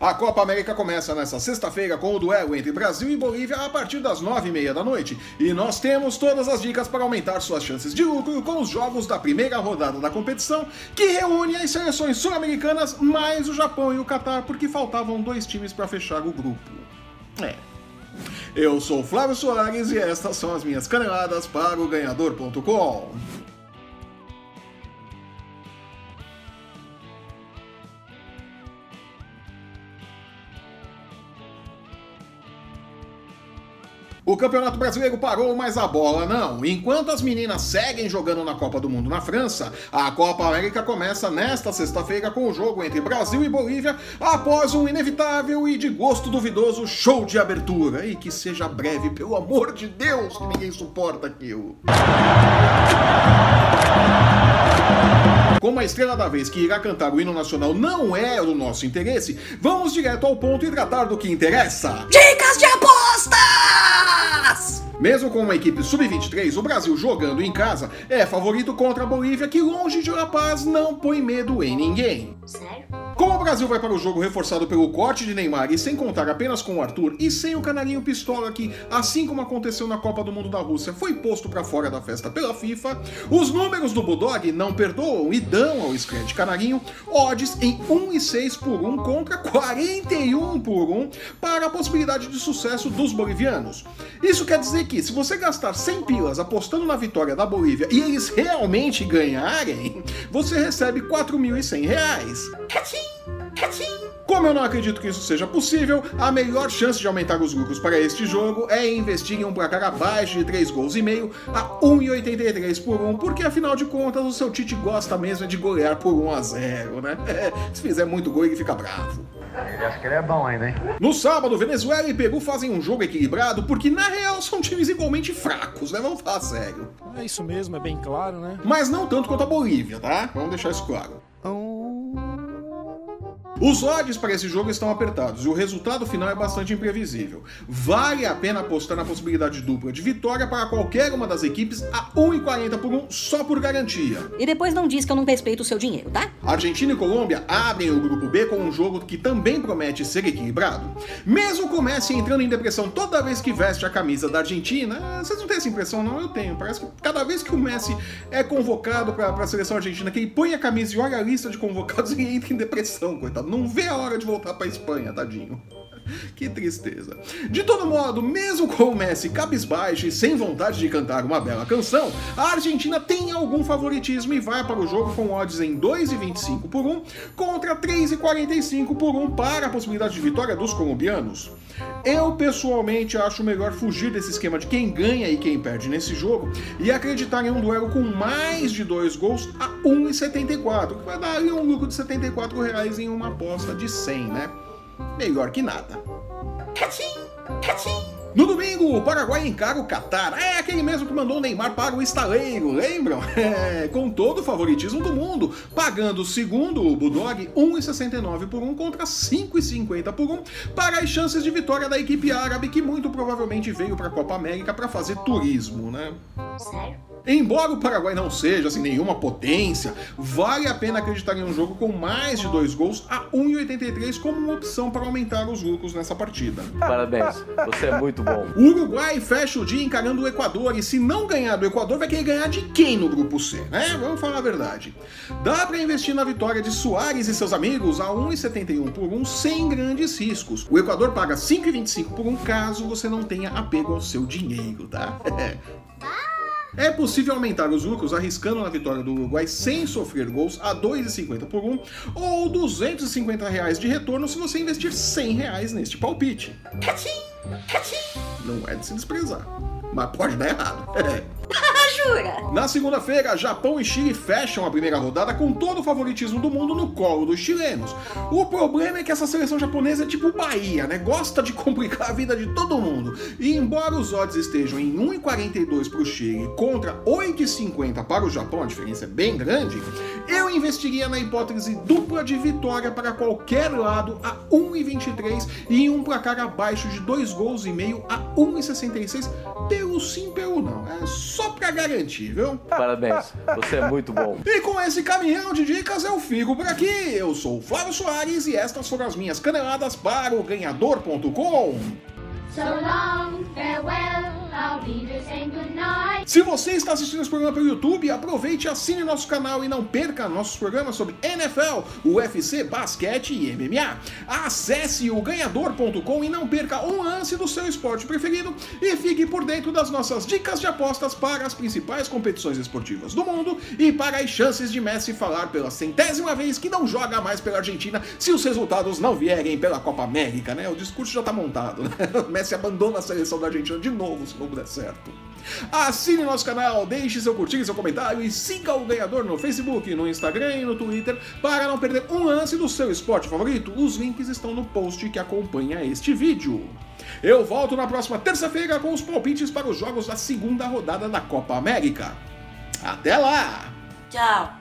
A Copa América começa nesta sexta-feira com o duelo entre Brasil e Bolívia a partir das nove e meia da noite. E nós temos todas as dicas para aumentar suas chances de lucro com os jogos da primeira rodada da competição, que reúne as seleções sul-americanas mais o Japão e o Catar, porque faltavam dois times para fechar o grupo. É. Eu sou Flávio Soares e estas são as minhas caneladas para o ganhador.com. O Campeonato Brasileiro parou, mas a bola não. Enquanto as meninas seguem jogando na Copa do Mundo na França, a Copa América começa nesta sexta-feira com o jogo entre Brasil e Bolívia, após um inevitável e de gosto duvidoso show de abertura. E que seja breve, pelo amor de Deus, que ninguém suporta aquilo. Como a estrela da vez que irá cantar o hino nacional não é do nosso interesse, vamos direto ao ponto e tratar do que interessa. Dicas de aposta! Mesmo com uma equipe sub-23, o Brasil jogando em casa é favorito contra a Bolívia, que longe de La Paz não põe medo em ninguém. Sério? Como o Brasil vai para o jogo reforçado pelo corte de Neymar e sem contar apenas com o Arthur e sem o canarinho pistola que, assim como aconteceu na Copa do Mundo da Rússia, foi posto para fora da festa pela FIFA, os números do Bulldog não perdoam e dão ao Scred Canarinho odds em 1,6 por 1 contra 41 por 1 para a possibilidade de sucesso dos bolivianos. Isso quer dizer que, se você gastar 100 pilas apostando na vitória da Bolívia e eles realmente ganharem, você recebe 4.100 reais. Como eu não acredito que isso seja possível, a melhor chance de aumentar os lucros para este jogo é investir em um placar abaixo de 3 gols e meio a 1,83 por 1, porque afinal de contas o seu Tite gosta mesmo de golear por 1 a 0, né? Se fizer muito gol ele fica bravo. Ele acha que ele é bom ainda, hein? No sábado, Venezuela e Peru fazem um jogo equilibrado porque, na real, são times igualmente fracos, né? Vamos falar sério. É isso mesmo, é bem claro, né? Mas não tanto quanto a Bolívia, tá? Vamos deixar isso claro. Os odds para esse jogo estão apertados e o resultado final é bastante imprevisível. Vale a pena apostar na possibilidade dupla de vitória para qualquer uma das equipes a 1,40 por 1 só por garantia. E depois não diz que eu não respeito o seu dinheiro, tá? Argentina e Colômbia abrem o grupo B com um jogo que também promete ser equilibrado. Mesmo o Messi entrando em depressão toda vez que veste a camisa da Argentina, vocês não têm essa impressão não? Eu tenho. Parece que cada vez que o Messi é convocado para a seleção argentina, que ele põe a camisa e olha a lista de convocados, ele entra em depressão, coitado não vê a hora de voltar para Espanha, tadinho. Que tristeza. De todo modo, mesmo com o Messi cabisbaixo e sem vontade de cantar uma bela canção, a Argentina tem algum favoritismo e vai para o jogo com odds em 2,25 por 1 contra 3,45 por 1 para a possibilidade de vitória dos colombianos. Eu pessoalmente acho melhor fugir desse esquema de quem ganha e quem perde nesse jogo e acreditar em um duelo com mais de dois gols a 1,74, que vai dar um lucro de 74 reais em uma aposta de 100, né? Melhor que nada. No domingo, o Paraguai encara o Catar. É aquele mesmo que mandou o Neymar para o estaleiro, lembram? É, com todo o favoritismo do mundo, pagando, segundo o Bulldog, 1,69 por 1 contra 5,50 por 1 para as chances de vitória da equipe árabe que muito provavelmente veio para a Copa América para fazer turismo, né? Sério? Embora o Paraguai não seja assim nenhuma potência, vale a pena acreditar em um jogo com mais de dois gols a 1,83 como uma opção para aumentar os lucros nessa partida. Parabéns, você é muito bom. O Uruguai fecha o dia encarando o Equador e se não ganhar do Equador vai querer ganhar de quem no grupo C, né? Vamos falar a verdade. Dá para investir na vitória de Soares e seus amigos a 1,71 por 1 sem grandes riscos. O Equador paga 5,25 por 1 caso você não tenha apego ao seu dinheiro, tá? É possível aumentar os lucros arriscando na vitória do Uruguai sem sofrer gols a 2,50 por 1 ou 250 reais de retorno se você investir 100 reais neste palpite. Não é de se desprezar, mas pode dar errado. Na segunda-feira, Japão e Chile fecham a primeira rodada com todo o favoritismo do mundo no colo dos chilenos. O problema é que essa seleção japonesa é tipo Bahia, né? Gosta de complicar a vida de todo mundo. E embora os odds estejam em 1,42 para o Chile contra 8,50 para o Japão, a diferença é bem grande, eu investiria na hipótese dupla de vitória para qualquer lado a 1,23 e em um placar abaixo de 2 gols e meio a 1,66 pelo sim, pelo não. É só pra garantir, viu? Parabéns, você é muito bom. E com esse caminhão de dicas eu fico por aqui. Eu sou o Flávio Soares e estas foram as minhas caneladas para o ganhador.com. So long, farewell, Se você está assistindo esse programa pelo YouTube, aproveite e assine nosso canal e não perca nossos programas sobre NFL, UFC, basquete e MMA. Acesse o ganhador.com e não perca um lance do seu esporte preferido e fique por dentro das nossas dicas de apostas para as principais competições esportivas do mundo e para as chances de Messi falar pela centésima vez que não joga mais pela Argentina se os resultados não vierem pela Copa América, né? O discurso já tá montado, né? Messi abandona a seleção da Argentina de novo se não der certo. Assine nosso canal, deixe seu curtir, seu comentário e siga o ganhador no Facebook, no Instagram e no Twitter para não perder um lance do seu esporte favorito. Os links estão no post que acompanha este vídeo. Eu volto na próxima terça-feira com os palpites para os jogos da segunda rodada da Copa América. Até lá! Tchau.